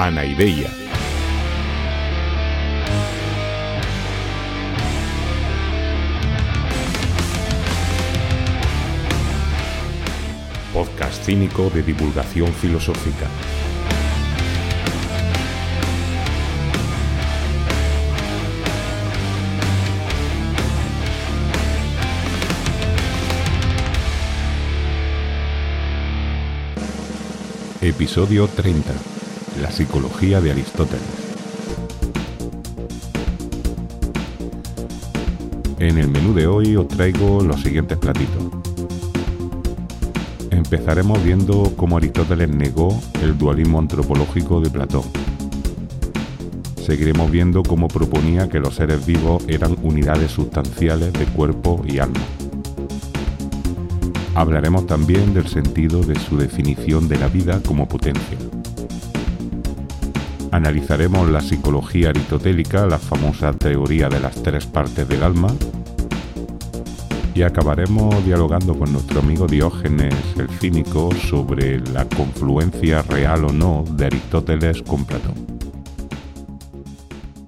Anaideia. Podcast cínico de divulgación filosófica. Episodio 30. La psicología de Aristóteles. En el menú de hoy os traigo los siguientes platitos. Empezaremos viendo cómo Aristóteles negó el dualismo antropológico de Platón. Seguiremos viendo cómo proponía que los seres vivos eran unidades sustanciales de cuerpo y alma. Hablaremos también del sentido de su definición de la vida como potencia. Analizaremos la psicología aristotélica, la famosa teoría de las tres partes del alma, y acabaremos dialogando con nuestro amigo Diógenes el cínico sobre la confluencia real o no de Aristóteles con Platón.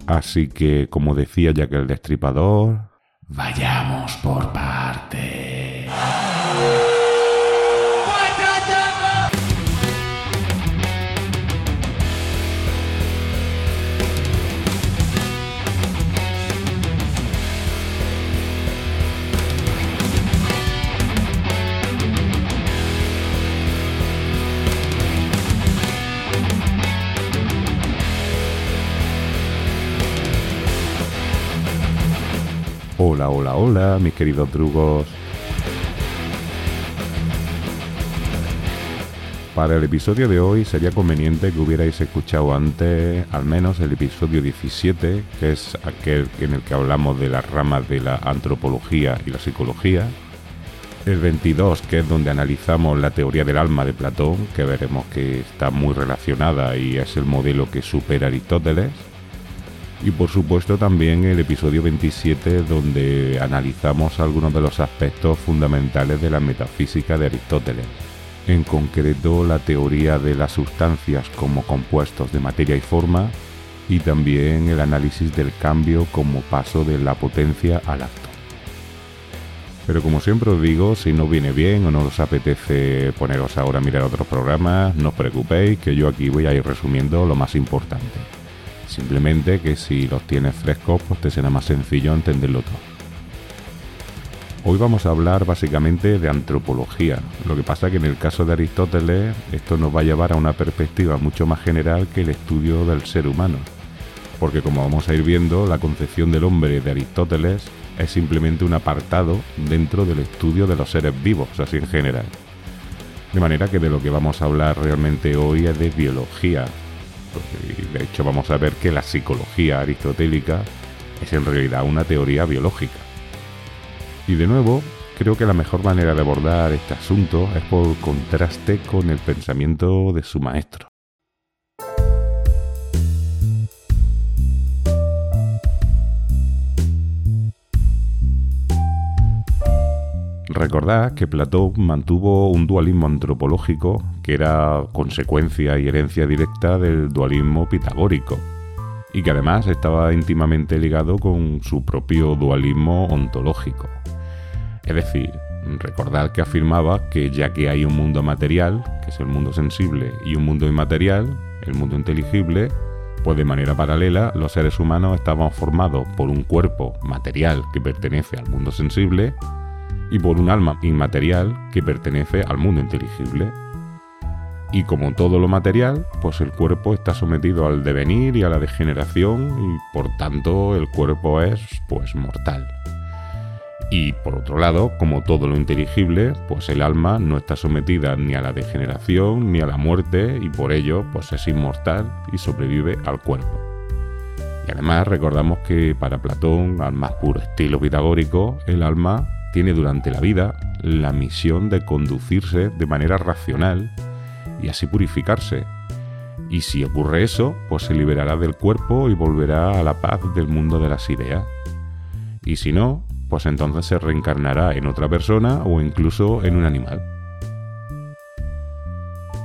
Así que, como decía que el destripador, vayamos por partes. Hola, hola, hola, mis queridos drugos. Para el episodio de hoy sería conveniente que hubierais escuchado antes al menos el episodio 17, que es aquel en el que hablamos de las ramas de la antropología y la psicología. El 22, que es donde analizamos la teoría del alma de Platón, que veremos que está muy relacionada y es el modelo que supera Aristóteles y por supuesto también el episodio 27 donde analizamos algunos de los aspectos fundamentales de la metafísica de Aristóteles, en concreto la teoría de las sustancias como compuestos de materia y forma y también el análisis del cambio como paso de la potencia al acto. Pero como siempre os digo, si no viene bien o no os apetece poneros ahora a mirar otros programas, no os preocupéis que yo aquí voy a ir resumiendo lo más importante. Simplemente que si los tienes frescos, pues te será más sencillo entenderlo todo. Hoy vamos a hablar básicamente de antropología. Lo que pasa que en el caso de Aristóteles esto nos va a llevar a una perspectiva mucho más general que el estudio del ser humano. Porque como vamos a ir viendo, la concepción del hombre de Aristóteles es simplemente un apartado dentro del estudio de los seres vivos, así en general. De manera que de lo que vamos a hablar realmente hoy es de biología, de hecho vamos a ver que la psicología aristotélica es en realidad una teoría biológica. Y de nuevo, creo que la mejor manera de abordar este asunto es por contraste con el pensamiento de su maestro. Recordad que Platón mantuvo un dualismo antropológico que era consecuencia y herencia directa del dualismo pitagórico, y que además estaba íntimamente ligado con su propio dualismo ontológico. Es decir, recordad que afirmaba que ya que hay un mundo material, que es el mundo sensible, y un mundo inmaterial, el mundo inteligible, pues de manera paralela los seres humanos estaban formados por un cuerpo material que pertenece al mundo sensible y por un alma inmaterial que pertenece al mundo inteligible. Y como todo lo material, pues el cuerpo está sometido al devenir y a la degeneración y por tanto el cuerpo es pues mortal. Y por otro lado, como todo lo inteligible, pues el alma no está sometida ni a la degeneración ni a la muerte y por ello pues es inmortal y sobrevive al cuerpo. Y además recordamos que para Platón, al más puro estilo pitagórico, el alma tiene durante la vida la misión de conducirse de manera racional y así purificarse. Y si ocurre eso, pues se liberará del cuerpo y volverá a la paz del mundo de las ideas. Y si no, pues entonces se reencarnará en otra persona o incluso en un animal.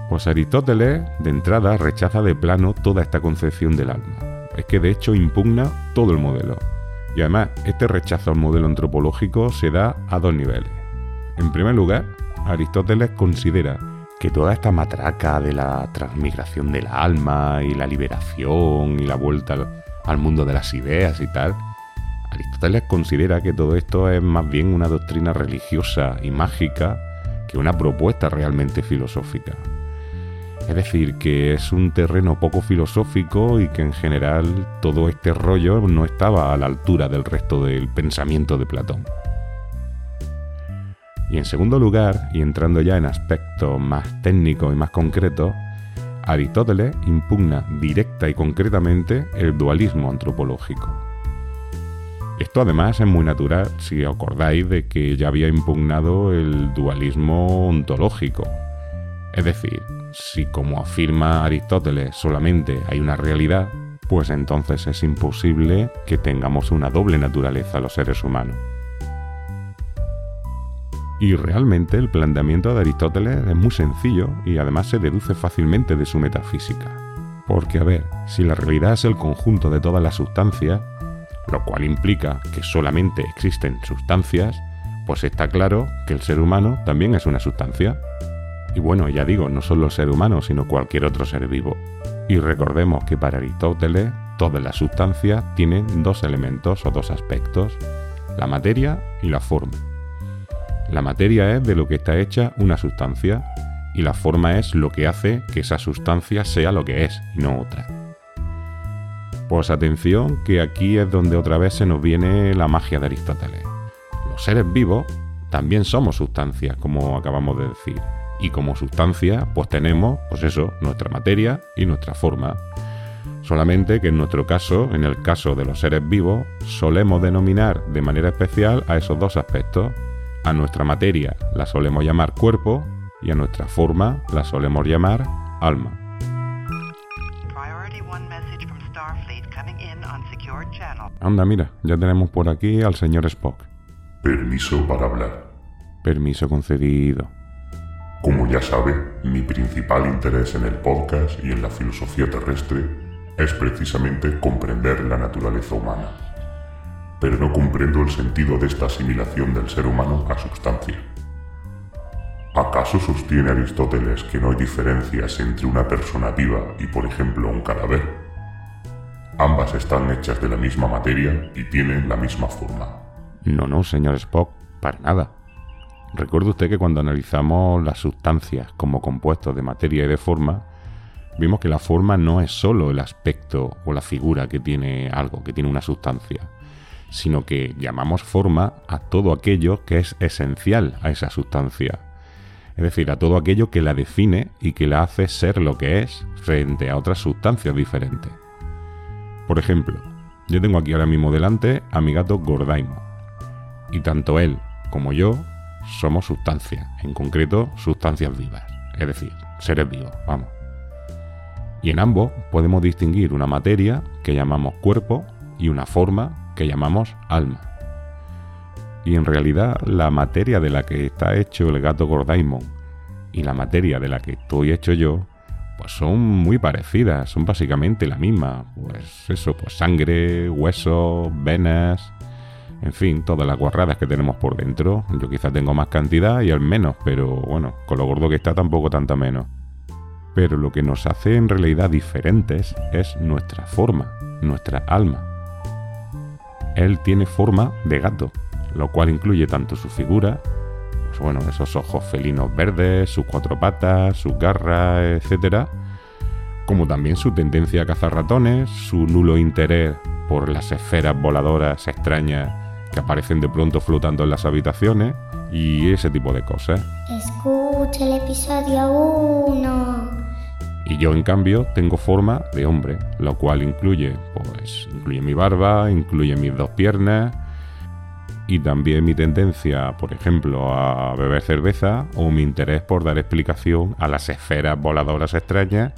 Pues Aristóteles, de entrada, rechaza de plano toda esta concepción del alma. Es que de hecho impugna todo el modelo. Y además, este rechazo al modelo antropológico se da a dos niveles. En primer lugar, Aristóteles considera que toda esta matraca de la transmigración del alma y la liberación y la vuelta al mundo de las ideas y tal, Aristóteles considera que todo esto es más bien una doctrina religiosa y mágica que una propuesta realmente filosófica. Es decir, que es un terreno poco filosófico y que en general todo este rollo no estaba a la altura del resto del pensamiento de Platón. Y en segundo lugar, y entrando ya en aspectos más técnicos y más concretos, Aristóteles impugna directa y concretamente el dualismo antropológico. Esto además es muy natural si acordáis de que ya había impugnado el dualismo ontológico. Es decir, si como afirma Aristóteles solamente hay una realidad, pues entonces es imposible que tengamos una doble naturaleza los seres humanos. Y realmente el planteamiento de Aristóteles es muy sencillo y además se deduce fácilmente de su metafísica. Porque, a ver, si la realidad es el conjunto de todas las sustancias, lo cual implica que solamente existen sustancias, pues está claro que el ser humano también es una sustancia. Y bueno, ya digo, no solo el ser humano, sino cualquier otro ser vivo. Y recordemos que para Aristóteles todas las sustancias tienen dos elementos o dos aspectos, la materia y la forma. La materia es de lo que está hecha una sustancia y la forma es lo que hace que esa sustancia sea lo que es y no otra. Pues atención que aquí es donde otra vez se nos viene la magia de Aristóteles. Los seres vivos también somos sustancias, como acabamos de decir. Y como sustancia, pues tenemos, pues eso, nuestra materia y nuestra forma. Solamente que en nuestro caso, en el caso de los seres vivos, solemos denominar de manera especial a esos dos aspectos. A nuestra materia la solemos llamar cuerpo y a nuestra forma la solemos llamar alma. Anda, mira, ya tenemos por aquí al señor Spock. Permiso para hablar. Permiso concedido. Como ya sabe, mi principal interés en el podcast y en la filosofía terrestre es precisamente comprender la naturaleza humana. Pero no comprendo el sentido de esta asimilación del ser humano a sustancia. ¿Acaso sostiene Aristóteles que no hay diferencias entre una persona viva y, por ejemplo, un cadáver? Ambas están hechas de la misma materia y tienen la misma forma. No, no, señor Spock, para nada. Recuerde usted que cuando analizamos las sustancias como compuestos de materia y de forma, vimos que la forma no es solo el aspecto o la figura que tiene algo, que tiene una sustancia, sino que llamamos forma a todo aquello que es esencial a esa sustancia. Es decir, a todo aquello que la define y que la hace ser lo que es frente a otras sustancias diferentes. Por ejemplo, yo tengo aquí ahora mismo delante a mi gato Gordaimo. Y tanto él como yo somos sustancias, en concreto sustancias vivas, es decir, seres vivos, vamos. Y en ambos podemos distinguir una materia que llamamos cuerpo y una forma que llamamos alma. Y en realidad la materia de la que está hecho el gato Gordaimon y la materia de la que estoy hecho yo, pues son muy parecidas, son básicamente la misma. Pues eso, pues sangre, huesos, venas, en fin, todas las guarradas que tenemos por dentro. Yo quizá tengo más cantidad y al menos, pero bueno, con lo gordo que está tampoco tanta menos. Pero lo que nos hace en realidad diferentes es nuestra forma, nuestra alma. Él tiene forma de gato, lo cual incluye tanto su figura, pues bueno, esos ojos felinos verdes, sus cuatro patas, sus garras, etc., como también su tendencia a cazar ratones, su nulo interés por las esferas voladoras extrañas que aparecen de pronto flotando en las habitaciones y ese tipo de cosas. Escucha el episodio 1. Y yo en cambio tengo forma de hombre, lo cual incluye, pues, incluye mi barba, incluye mis dos piernas y también mi tendencia, por ejemplo, a beber cerveza o mi interés por dar explicación a las esferas voladoras extrañas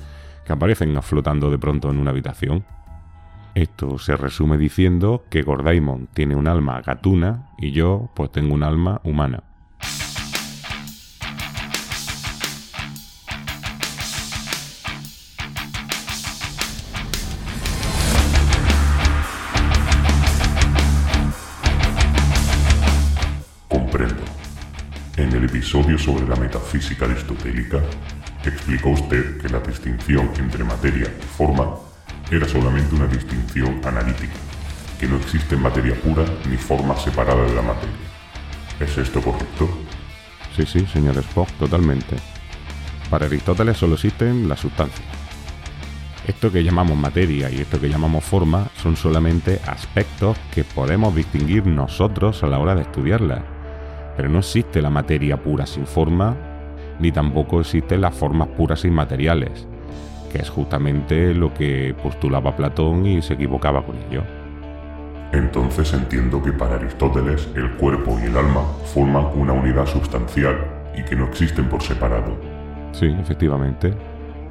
que aparecen flotando de pronto en una habitación. Esto se resume diciendo que Gordaimon tiene un alma gatuna y yo pues tengo un alma humana. Comprendo. En el episodio sobre la metafísica aristotélica, explicó usted que la distinción entre materia y forma era solamente una distinción analítica, que no existe materia pura ni forma separada de la materia. ¿Es esto correcto? Sí, sí, señor Spock, totalmente. Para Aristóteles solo existen las sustancias. Esto que llamamos materia y esto que llamamos forma son solamente aspectos que podemos distinguir nosotros a la hora de estudiarlas. Pero no existe la materia pura sin forma, ni tampoco existen las formas puras sin materiales, que es justamente lo que postulaba Platón y se equivocaba con ello. Entonces entiendo que para Aristóteles el cuerpo y el alma forman una unidad sustancial y que no existen por separado. Sí, efectivamente.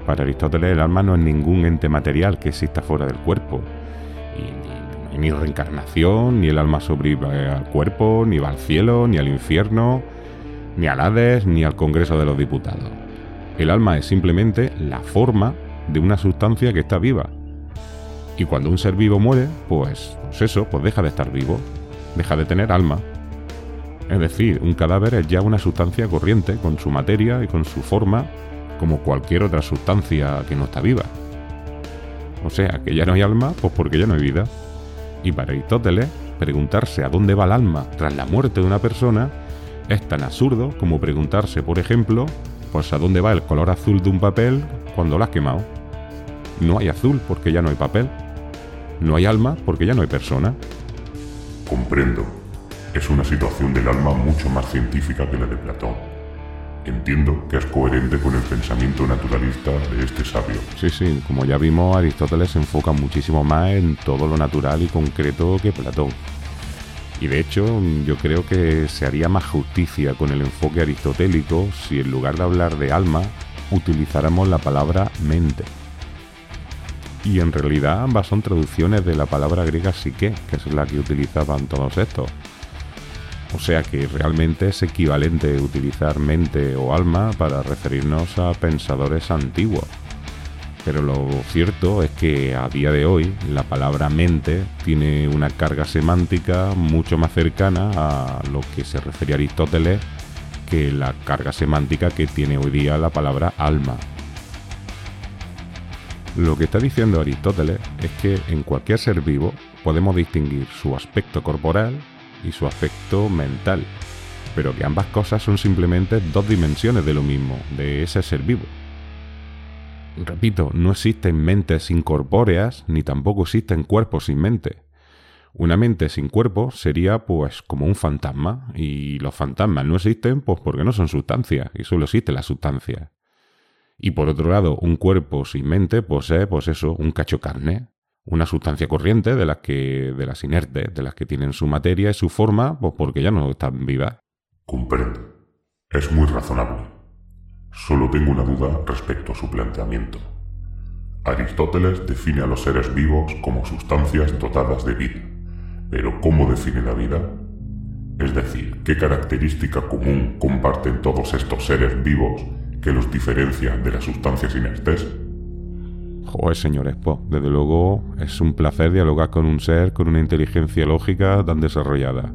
Para Aristóteles el alma no es ningún ente material que exista fuera del cuerpo. Y ni, ni reencarnación, ni el alma sobrevive al cuerpo, ni va al cielo, ni al infierno, ni al Hades, ni al Congreso de los Diputados. El alma es simplemente la forma de una sustancia que está viva. Y cuando un ser vivo muere, pues, pues eso, pues deja de estar vivo, deja de tener alma. Es decir, un cadáver es ya una sustancia corriente, con su materia y con su forma, como cualquier otra sustancia que no está viva. O sea, que ya no hay alma, pues porque ya no hay vida. Y para Aristóteles, preguntarse a dónde va el alma tras la muerte de una persona es tan absurdo como preguntarse, por ejemplo, pues a dónde va el color azul de un papel cuando lo has quemado. No hay azul porque ya no hay papel. No hay alma porque ya no hay persona. Comprendo. Es una situación del alma mucho más científica que la de Platón. Entiendo que es coherente con el pensamiento naturalista de este sabio. Sí, sí, como ya vimos, Aristóteles se enfoca muchísimo más en todo lo natural y concreto que Platón. Y de hecho, yo creo que se haría más justicia con el enfoque aristotélico si en lugar de hablar de alma, utilizáramos la palabra mente. Y en realidad ambas son traducciones de la palabra griega psique, que es la que utilizaban todos estos. O sea que realmente es equivalente utilizar mente o alma para referirnos a pensadores antiguos. Pero lo cierto es que a día de hoy la palabra mente tiene una carga semántica mucho más cercana a lo que se refería Aristóteles que la carga semántica que tiene hoy día la palabra alma. Lo que está diciendo Aristóteles es que en cualquier ser vivo podemos distinguir su aspecto corporal y su aspecto mental, pero que ambas cosas son simplemente dos dimensiones de lo mismo, de ese ser vivo. Repito, no existen mentes incorpóreas ni tampoco existen cuerpos sin mente. Una mente sin cuerpo sería pues como un fantasma y los fantasmas no existen pues porque no son sustancias y solo existe la sustancia. Y por otro lado, un cuerpo sin mente posee pues eso, un cacho carne, una sustancia corriente de las que de las inertes, de las que tienen su materia y su forma pues porque ya no están vivas. Comprendo. Es muy razonable. Solo tengo una duda respecto a su planteamiento. Aristóteles define a los seres vivos como sustancias dotadas de vida. Pero ¿cómo define la vida? Es decir, ¿qué característica común comparten todos estos seres vivos que los diferencia de las sustancias inertes? Joder, señor Expo, desde luego es un placer dialogar con un ser con una inteligencia lógica tan desarrollada.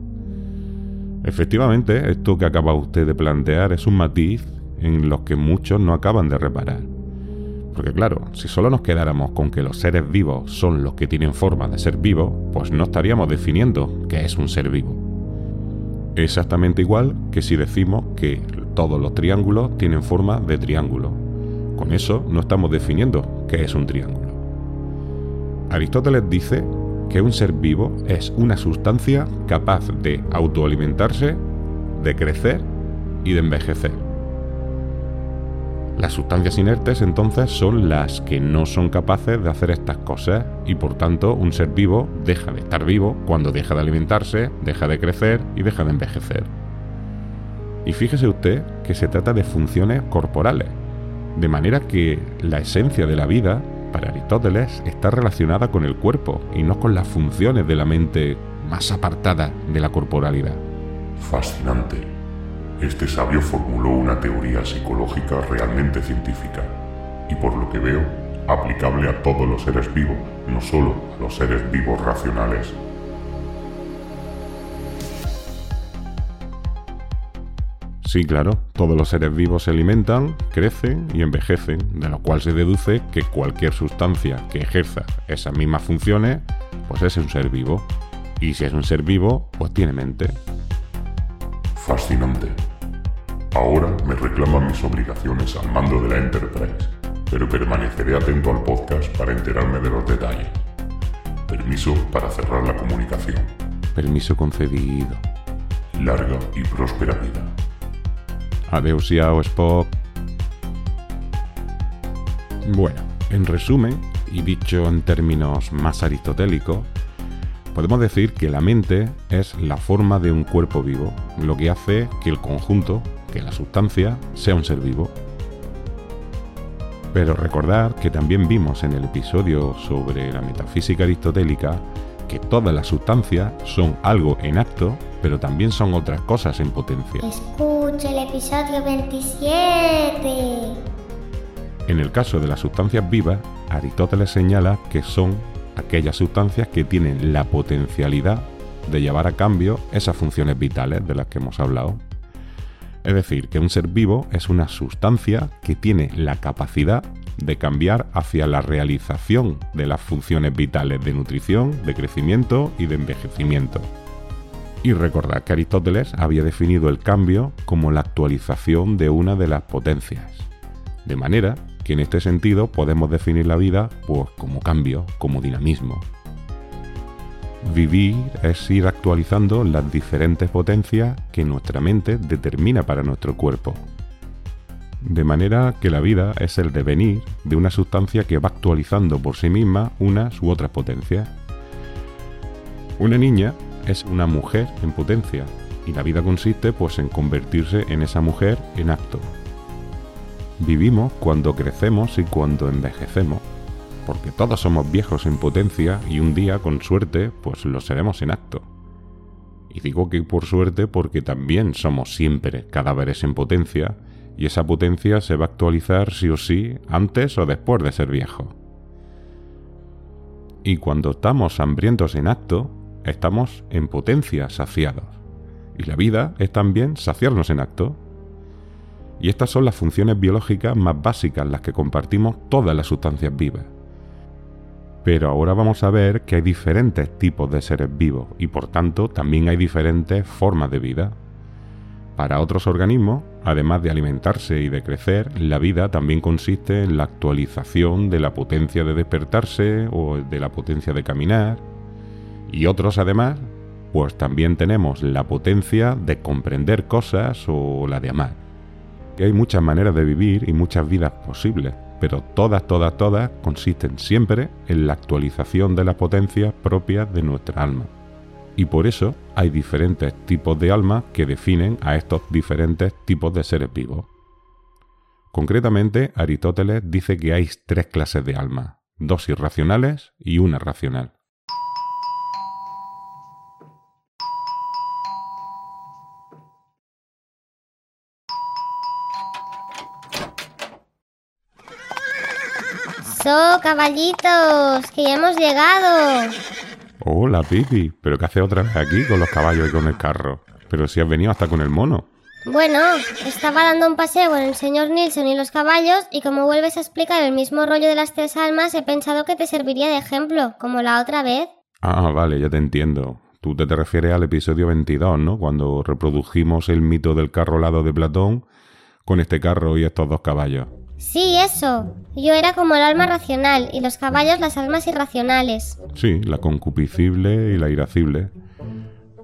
Efectivamente, esto que acaba usted de plantear es un matiz en los que muchos no acaban de reparar. Porque claro, si solo nos quedáramos con que los seres vivos son los que tienen forma de ser vivos, pues no estaríamos definiendo qué es un ser vivo. Exactamente igual que si decimos que todos los triángulos tienen forma de triángulo. Con eso no estamos definiendo qué es un triángulo. Aristóteles dice que un ser vivo es una sustancia capaz de autoalimentarse, de crecer y de envejecer. Las sustancias inertes entonces son las que no son capaces de hacer estas cosas y por tanto un ser vivo deja de estar vivo cuando deja de alimentarse, deja de crecer y deja de envejecer. Y fíjese usted que se trata de funciones corporales, de manera que la esencia de la vida, para Aristóteles, está relacionada con el cuerpo y no con las funciones de la mente más apartada de la corporalidad. Fascinante. Este sabio formuló una teoría psicológica realmente científica y por lo que veo, aplicable a todos los seres vivos, no solo a los seres vivos racionales. Sí, claro, todos los seres vivos se alimentan, crecen y envejecen, de lo cual se deduce que cualquier sustancia que ejerza esas mismas funciones, pues es un ser vivo. Y si es un ser vivo, pues tiene mente. Fascinante. Ahora me reclaman mis obligaciones al mando de la Enterprise, pero permaneceré atento al podcast para enterarme de los detalles. Permiso para cerrar la comunicación. Permiso concedido. Larga y próspera vida. Adeusiao Spock. Bueno, en resumen, y dicho en términos más aristotélicos, podemos decir que la mente es la forma de un cuerpo vivo, lo que hace que el conjunto, que la sustancia, sea un ser vivo. Pero recordar que también vimos en el episodio sobre la metafísica aristotélica que todas las sustancias son algo en acto, pero también son otras cosas en potencia. El episodio 27. En el caso de las sustancias vivas, Aristóteles señala que son aquellas sustancias que tienen la potencialidad de llevar a cambio esas funciones vitales de las que hemos hablado. Es decir, que un ser vivo es una sustancia que tiene la capacidad de cambiar hacia la realización de las funciones vitales de nutrición, de crecimiento y de envejecimiento. Y recordad que Aristóteles había definido el cambio como la actualización de una de las potencias. De manera que en este sentido podemos definir la vida pues, como cambio, como dinamismo. Vivir es ir actualizando las diferentes potencias que nuestra mente determina para nuestro cuerpo. De manera que la vida es el devenir de una sustancia que va actualizando por sí misma unas u otras potencias. Una niña es una mujer en potencia y la vida consiste pues en convertirse en esa mujer en acto. Vivimos cuando crecemos y cuando envejecemos, porque todos somos viejos en potencia y un día con suerte pues lo seremos en acto. Y digo que por suerte porque también somos siempre cadáveres en potencia y esa potencia se va a actualizar sí o sí antes o después de ser viejo. Y cuando estamos hambrientos en acto, estamos en potencia saciados. Y la vida es también saciarnos en acto. Y estas son las funciones biológicas más básicas las que compartimos todas las sustancias vivas. Pero ahora vamos a ver que hay diferentes tipos de seres vivos y por tanto también hay diferentes formas de vida. Para otros organismos, además de alimentarse y de crecer, la vida también consiste en la actualización de la potencia de despertarse o de la potencia de caminar. Y otros además, pues también tenemos la potencia de comprender cosas o la de amar. Y hay muchas maneras de vivir y muchas vidas posibles, pero todas, todas, todas consisten siempre en la actualización de las potencias propias de nuestra alma y por eso hay diferentes tipos de almas que definen a estos diferentes tipos de seres vivos. Concretamente, Aristóteles dice que hay tres clases de almas, dos irracionales y una racional. So, caballitos, que ya hemos llegado. Hola, Pipi. ¿Pero qué haces otra vez aquí con los caballos y con el carro? Pero si has venido hasta con el mono. Bueno, estaba dando un paseo con el señor Nilsson y los caballos y como vuelves a explicar el mismo rollo de las tres almas, he pensado que te serviría de ejemplo, como la otra vez. Ah, vale, ya te entiendo. Tú te, te refieres al episodio 22, ¿no? Cuando reprodujimos el mito del carro lado de Platón con este carro y estos dos caballos. Sí, eso. Yo era como el alma racional y los caballos las almas irracionales. Sí, la concupiscible y la irascible.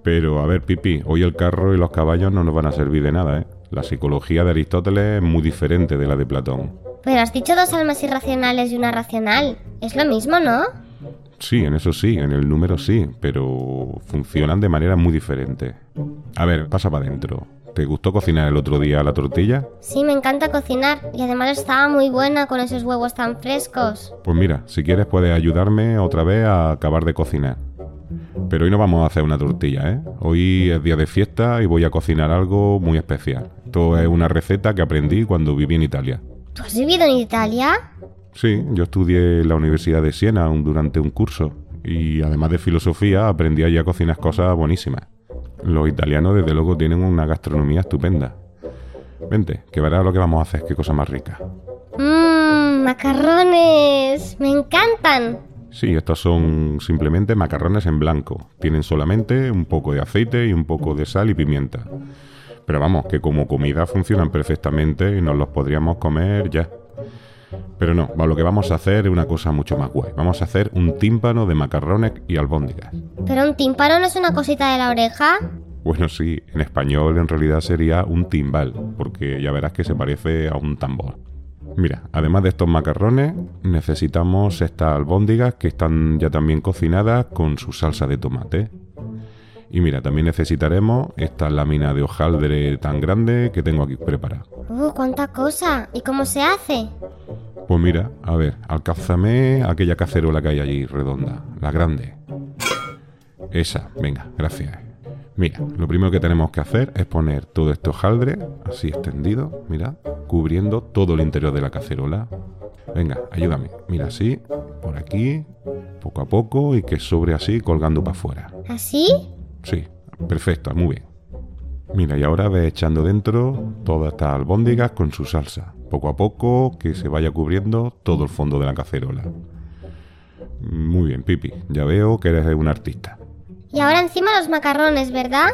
Pero a ver, Pipi, hoy el carro y los caballos no nos van a servir de nada, ¿eh? La psicología de Aristóteles es muy diferente de la de Platón. Pero has dicho dos almas irracionales y una racional. Es lo mismo, ¿no? Sí, en eso sí, en el número sí, pero funcionan de manera muy diferente. A ver, pasa para adentro. ¿Te gustó cocinar el otro día la tortilla? Sí, me encanta cocinar y además estaba muy buena con esos huevos tan frescos. Pues mira, si quieres puedes ayudarme otra vez a acabar de cocinar. Pero hoy no vamos a hacer una tortilla, ¿eh? Hoy es día de fiesta y voy a cocinar algo muy especial. Esto es una receta que aprendí cuando viví en Italia. ¿Tú has vivido en Italia? Sí, yo estudié en la Universidad de Siena durante un curso y además de filosofía aprendí allí a cocinar cosas buenísimas. Los italianos desde luego tienen una gastronomía estupenda. Vente, que verás lo que vamos a hacer, qué cosa más rica. Mmm, macarrones. Me encantan. Sí, estos son simplemente macarrones en blanco. Tienen solamente un poco de aceite y un poco de sal y pimienta. Pero vamos, que como comida funcionan perfectamente y nos los podríamos comer ya. Pero no, lo que vamos a hacer es una cosa mucho más guay. Vamos a hacer un tímpano de macarrones y albóndigas. ¿Pero un tímpano no es una cosita de la oreja? Bueno, sí, en español en realidad sería un timbal, porque ya verás que se parece a un tambor. Mira, además de estos macarrones, necesitamos estas albóndigas que están ya también cocinadas con su salsa de tomate. Y mira, también necesitaremos esta lámina de hojaldre tan grande que tengo aquí preparada. ¡Uh, cuánta cosa! ¿Y cómo se hace? Pues mira, a ver, alcázame aquella cacerola que hay allí redonda, la grande. Esa, venga, gracias. Mira, lo primero que tenemos que hacer es poner todo este hojaldre, así extendido, mira, cubriendo todo el interior de la cacerola. Venga, ayúdame. Mira, así, por aquí, poco a poco y que sobre así colgando para afuera. ¿Así? Sí, perfecto, muy bien. Mira, y ahora ve echando dentro todas estas albóndigas con su salsa. Poco a poco que se vaya cubriendo todo el fondo de la cacerola. Muy bien, Pipi. Ya veo que eres un artista. Y ahora encima los macarrones, ¿verdad?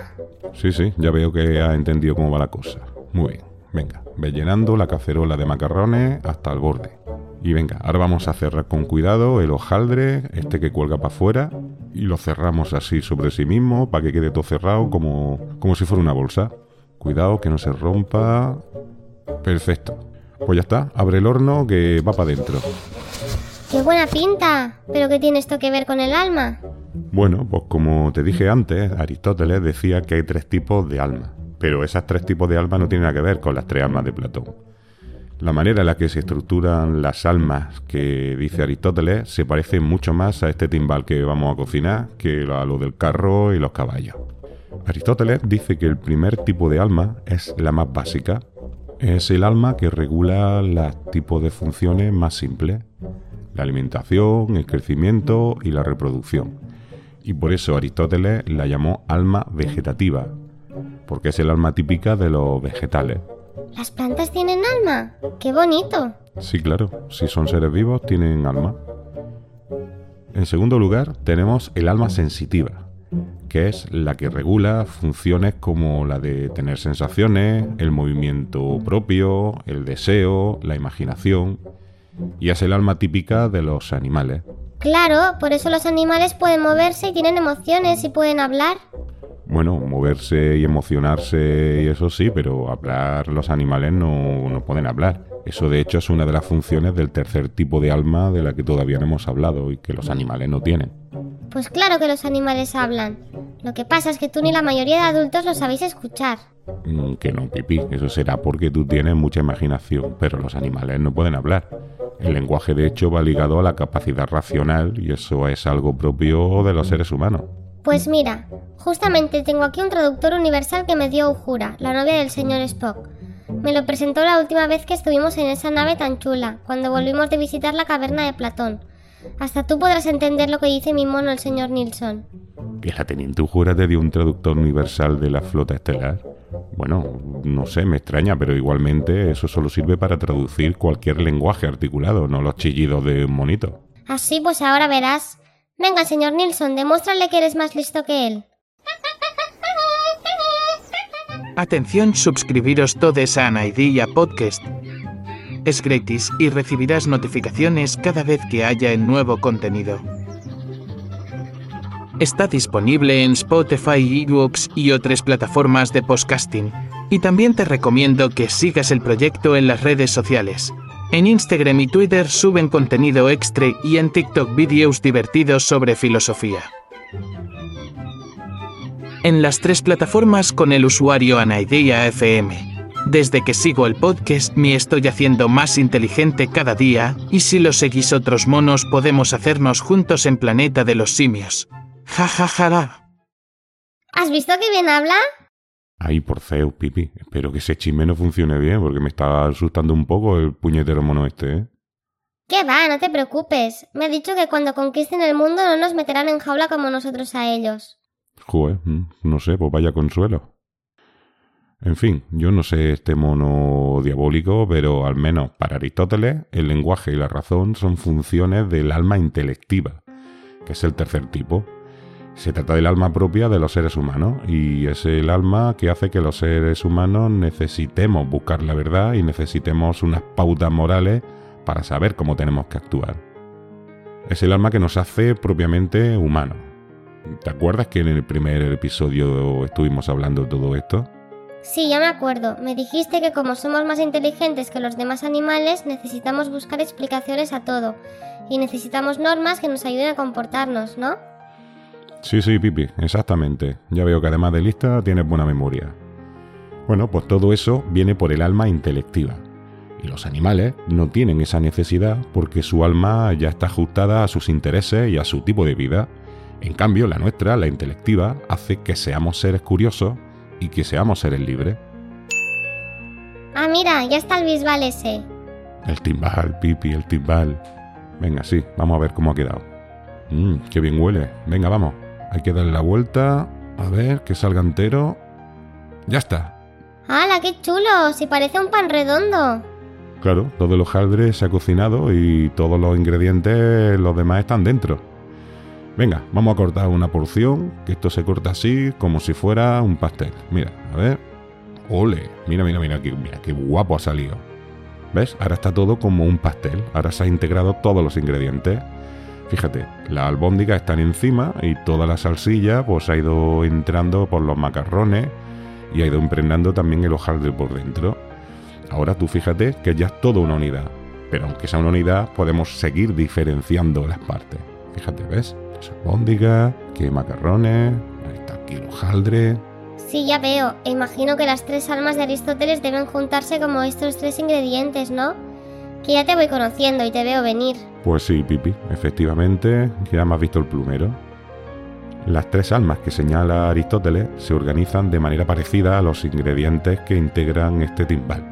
Sí, sí, ya veo que has entendido cómo va la cosa. Muy bien. Venga, ve llenando la cacerola de macarrones hasta el borde. Y venga, ahora vamos a cerrar con cuidado el hojaldre, este que cuelga para afuera, y lo cerramos así sobre sí mismo para que quede todo cerrado como, como si fuera una bolsa. Cuidado que no se rompa. Perfecto. Pues ya está, abre el horno que va para adentro. ¡Qué buena pinta! ¿Pero qué tiene esto que ver con el alma? Bueno, pues como te dije antes, Aristóteles decía que hay tres tipos de alma. Pero esas tres tipos de alma no tienen nada que ver con las tres almas de Platón. La manera en la que se estructuran las almas que dice Aristóteles se parece mucho más a este timbal que vamos a cocinar que a lo del carro y los caballos. Aristóteles dice que el primer tipo de alma es la más básica. Es el alma que regula los tipos de funciones más simples la alimentación, el crecimiento y la reproducción. Y por eso Aristóteles la llamó alma vegetativa, porque es el alma típica de los vegetales. ¿Las plantas tienen alma? ¡Qué bonito! Sí, claro, si son seres vivos tienen alma. En segundo lugar, tenemos el alma sensitiva, que es la que regula funciones como la de tener sensaciones, el movimiento propio, el deseo, la imaginación y es el alma típica de los animales. Claro, por eso los animales pueden moverse y tienen emociones y pueden hablar. Bueno, moverse y emocionarse y eso sí, pero hablar los animales no, no pueden hablar. Eso de hecho es una de las funciones del tercer tipo de alma de la que todavía no hemos hablado y que los animales no tienen. Pues claro que los animales hablan. Lo que pasa es que tú ni la mayoría de adultos lo sabéis escuchar. Mm, que no, Pipi, eso será porque tú tienes mucha imaginación, pero los animales no pueden hablar. El lenguaje de hecho va ligado a la capacidad racional y eso es algo propio de los seres humanos. Pues mira, justamente tengo aquí un traductor universal que me dio Ujura, la novia del señor Spock. Me lo presentó la última vez que estuvimos en esa nave tan chula, cuando volvimos de visitar la caverna de Platón. Hasta tú podrás entender lo que dice mi mono el señor Nilsson. ¿Que la teniente Ujura te dio un traductor universal de la flota estelar? Bueno, no sé, me extraña, pero igualmente eso solo sirve para traducir cualquier lenguaje articulado, no los chillidos de un monito. Así pues ahora verás. Venga, señor Nilsson, demuéstrale que eres más listo que él. Atención, suscribiros todos a Anaidia Podcast. Es gratis y recibirás notificaciones cada vez que haya nuevo contenido. Está disponible en Spotify, ebooks y otras plataformas de podcasting. Y también te recomiendo que sigas el proyecto en las redes sociales. En Instagram y Twitter suben contenido extra y en TikTok vídeos divertidos sobre filosofía. En las tres plataformas con el usuario Anaidea FM. Desde que sigo el podcast me estoy haciendo más inteligente cada día y si lo seguís otros monos podemos hacernos juntos en Planeta de los Simios. Ja, ja, ja, ¿Has visto que bien habla? Ay, por Zeus, Pipi. Espero que ese chisme no funcione bien, porque me está asustando un poco el puñetero mono este, ¿eh? ¿Qué va? No te preocupes. Me ha dicho que cuando conquisten el mundo no nos meterán en jaula como nosotros a ellos. Joder, mm, no sé, pues vaya consuelo. En fin, yo no sé este mono diabólico, pero al menos para Aristóteles el lenguaje y la razón son funciones del alma intelectiva, que es el tercer tipo. Se trata del alma propia de los seres humanos y es el alma que hace que los seres humanos necesitemos buscar la verdad y necesitemos unas pautas morales para saber cómo tenemos que actuar. Es el alma que nos hace propiamente humanos. ¿Te acuerdas que en el primer episodio estuvimos hablando de todo esto? Sí, ya me acuerdo. Me dijiste que como somos más inteligentes que los demás animales, necesitamos buscar explicaciones a todo. Y necesitamos normas que nos ayuden a comportarnos, ¿no? Sí, sí, Pipi, exactamente. Ya veo que además de lista tienes buena memoria. Bueno, pues todo eso viene por el alma intelectiva. Y los animales no tienen esa necesidad porque su alma ya está ajustada a sus intereses y a su tipo de vida. En cambio, la nuestra, la intelectiva, hace que seamos seres curiosos y que seamos seres libres. Ah, mira, ya está el bisbal ese. El timbal, Pipi, el timbal. Venga, sí, vamos a ver cómo ha quedado. Mmm, qué bien huele. Venga, vamos. Hay que darle la vuelta. A ver, que salga entero. Ya está. ¡Hala, qué chulo! Si parece un pan redondo. Claro, todo el hojaldre se ha cocinado y todos los ingredientes, los demás están dentro. Venga, vamos a cortar una porción, que esto se corta así, como si fuera un pastel. Mira, a ver. Ole, mira, mira, mira, qué, mira, qué guapo ha salido. ¿Ves? Ahora está todo como un pastel. Ahora se ha integrado todos los ingredientes. Fíjate, las albóndigas están encima y toda la salsilla pues ha ido entrando por los macarrones y ha ido impregnando también el hojaldre por dentro. Ahora tú fíjate que ya es toda una unidad. Pero aunque sea una unidad, podemos seguir diferenciando las partes. Fíjate, ¿ves? albóndigas, que macarrones, está aquí el hojaldre. Sí, ya veo. E imagino que las tres almas de Aristóteles deben juntarse como estos tres ingredientes, ¿no? Que ya te voy conociendo y te veo venir. Pues sí, Pipi, efectivamente, ya me has visto el plumero. Las tres almas que señala Aristóteles se organizan de manera parecida a los ingredientes que integran este timbal.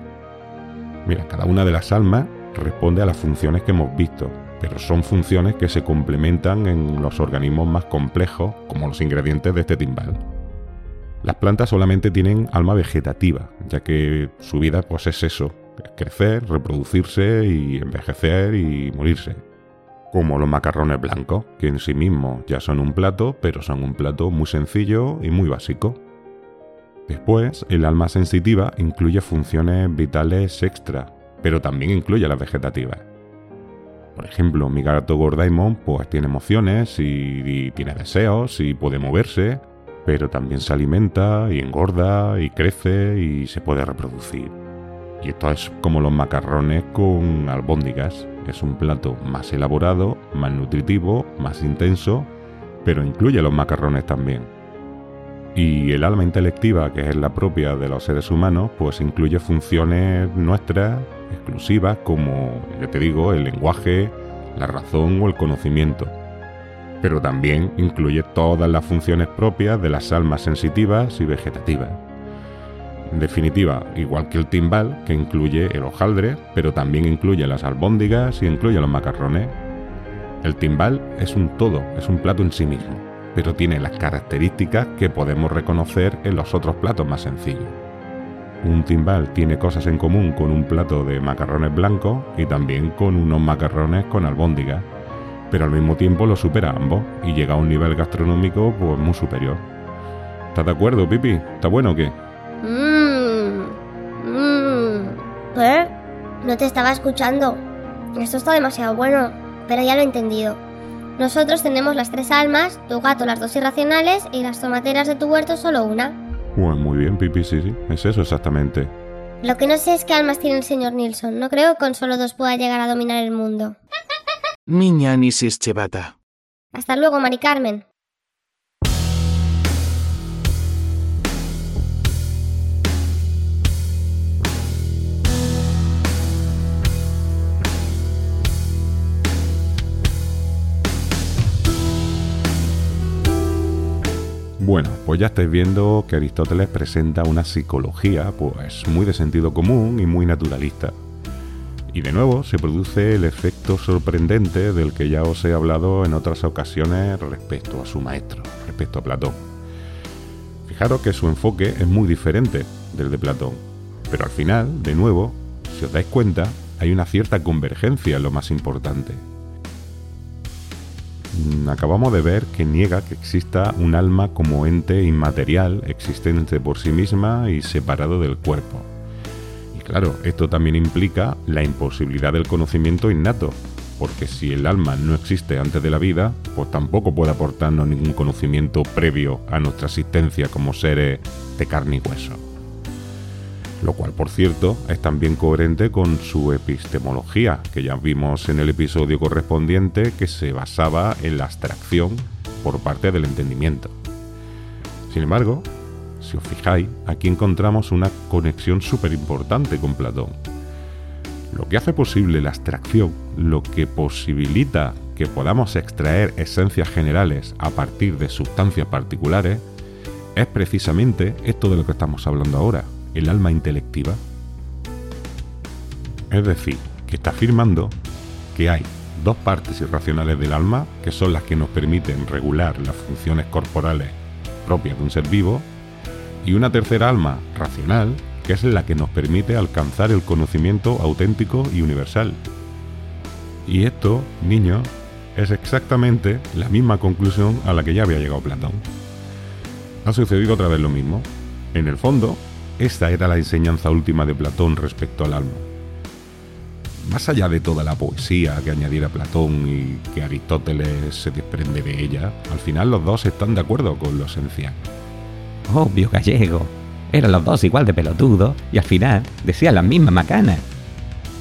Mira, cada una de las almas responde a las funciones que hemos visto, pero son funciones que se complementan en los organismos más complejos, como los ingredientes de este timbal. Las plantas solamente tienen alma vegetativa, ya que su vida pues es eso, crecer, reproducirse y envejecer y morirse. Como los macarrones blancos, que en sí mismos ya son un plato, pero son un plato muy sencillo y muy básico. Después, el alma sensitiva incluye funciones vitales extra, pero también incluye las vegetativas. Por ejemplo, mi gato Gordaimon pues tiene emociones y, y tiene deseos y puede moverse, pero también se alimenta y engorda y crece y se puede reproducir. Y esto es como los macarrones con albóndigas. Es un plato más elaborado, más nutritivo, más intenso, pero incluye los macarrones también. Y el alma intelectiva, que es la propia de los seres humanos, pues incluye funciones nuestras exclusivas como, ya te digo, el lenguaje, la razón o el conocimiento. Pero también incluye todas las funciones propias de las almas sensitivas y vegetativas. En definitiva, igual que el timbal, que incluye el hojaldre, pero también incluye las albóndigas y incluye los macarrones. El timbal es un todo, es un plato en sí mismo, pero tiene las características que podemos reconocer en los otros platos más sencillos. Un timbal tiene cosas en común con un plato de macarrones blancos y también con unos macarrones con albóndigas, pero al mismo tiempo lo supera ambos y llega a un nivel gastronómico pues, muy superior. ¿Estás de acuerdo, Pipi? ¿Está bueno o qué? No te estaba escuchando. Esto está demasiado bueno, pero ya lo he entendido. Nosotros tenemos las tres almas, tu gato las dos irracionales y las tomateras de tu huerto solo una. Pues muy bien, Pipi, sí, sí, es eso exactamente. Lo que no sé es qué almas tiene el señor Nilsson. No creo que con solo dos pueda llegar a dominar el mundo. Miña Chevata. Hasta luego, Mari Carmen. Bueno, pues ya estáis viendo que Aristóteles presenta una psicología pues muy de sentido común y muy naturalista. Y de nuevo se produce el efecto sorprendente del que ya os he hablado en otras ocasiones respecto a su maestro, respecto a Platón. Fijaros que su enfoque es muy diferente. del de Platón. Pero al final, de nuevo, si os dais cuenta, hay una cierta convergencia en lo más importante. Mm, acabamos de ver que niega que exista un alma como ente inmaterial, existente por sí misma y separado del cuerpo. Y claro, esto también implica la imposibilidad del conocimiento innato, porque si el alma no existe antes de la vida, pues tampoco puede aportarnos ningún conocimiento previo a nuestra existencia como seres de carne y hueso lo cual por cierto es también coherente con su epistemología, que ya vimos en el episodio correspondiente que se basaba en la abstracción por parte del entendimiento. Sin embargo, si os fijáis, aquí encontramos una conexión súper importante con Platón. Lo que hace posible la abstracción, lo que posibilita que podamos extraer esencias generales a partir de sustancias particulares, es precisamente esto de lo que estamos hablando ahora, el alma intelectiva? Es decir, que está afirmando que hay dos partes irracionales del alma que son las que nos permiten regular las funciones corporales propias de un ser vivo y una tercera alma racional que es la que nos permite alcanzar el conocimiento auténtico y universal. Y esto, niños, es exactamente la misma conclusión a la que ya había llegado Platón. Ha sucedido otra vez lo mismo. En el fondo, esta era la enseñanza última de Platón respecto al alma. Más allá de toda la poesía que añadiera Platón y que Aristóteles se desprende de ella, al final los dos están de acuerdo con lo esencial. Obvio, gallego. Eran los dos igual de pelotudos y al final decían las mismas macanas.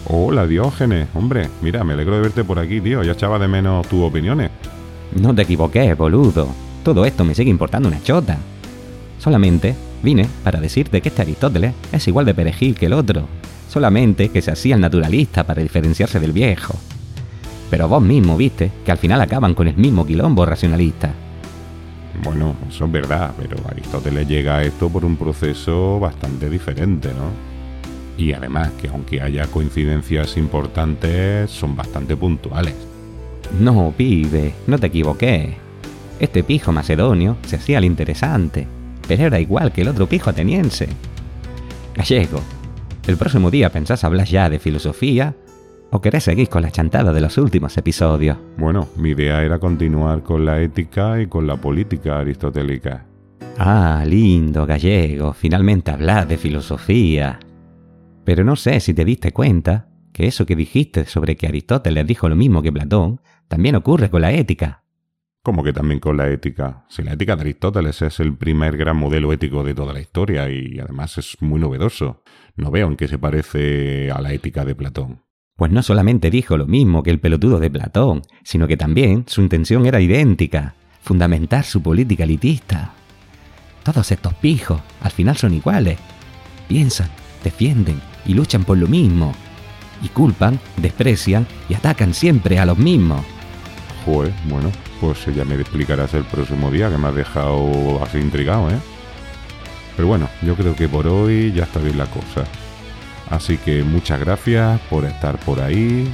Hola, Diógenes. Hombre, mira, me alegro de verte por aquí, tío. Ya echaba de menos tus opiniones. No te equivoques, boludo. Todo esto me sigue importando una chota. Solamente Vine para decirte que este Aristóteles es igual de perejil que el otro, solamente que se hacía el naturalista para diferenciarse del viejo. Pero vos mismo viste que al final acaban con el mismo quilombo racionalista. Bueno, eso es verdad, pero Aristóteles llega a esto por un proceso bastante diferente, ¿no? Y además que aunque haya coincidencias importantes, son bastante puntuales. No, pibe, no te equivoqué. Este pijo macedonio se hacía el interesante pero era igual que el otro pijo ateniense. Gallego, ¿el próximo día pensás hablar ya de filosofía? ¿O querés seguir con la chantada de los últimos episodios? Bueno, mi idea era continuar con la ética y con la política aristotélica. Ah, lindo, gallego, finalmente hablar de filosofía. Pero no sé si te diste cuenta que eso que dijiste sobre que Aristóteles dijo lo mismo que Platón, también ocurre con la ética. Como que también con la ética. Si la ética de Aristóteles es el primer gran modelo ético de toda la historia y además es muy novedoso, no veo en qué se parece a la ética de Platón. Pues no solamente dijo lo mismo que el pelotudo de Platón, sino que también su intención era idéntica, fundamentar su política elitista. Todos estos pijos al final son iguales. Piensan, defienden y luchan por lo mismo. Y culpan, desprecian y atacan siempre a los mismos. Joder, bueno, pues ya me explicarás el próximo día, que me has dejado así intrigado, ¿eh? Pero bueno, yo creo que por hoy ya está bien la cosa. Así que muchas gracias por estar por ahí.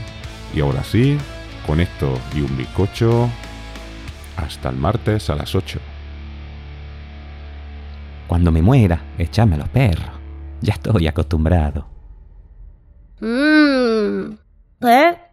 Y ahora sí, con esto y un bizcocho, hasta el martes a las 8. Cuando me muera, échame a los perros. Ya estoy acostumbrado. Mmm. ¿Eh?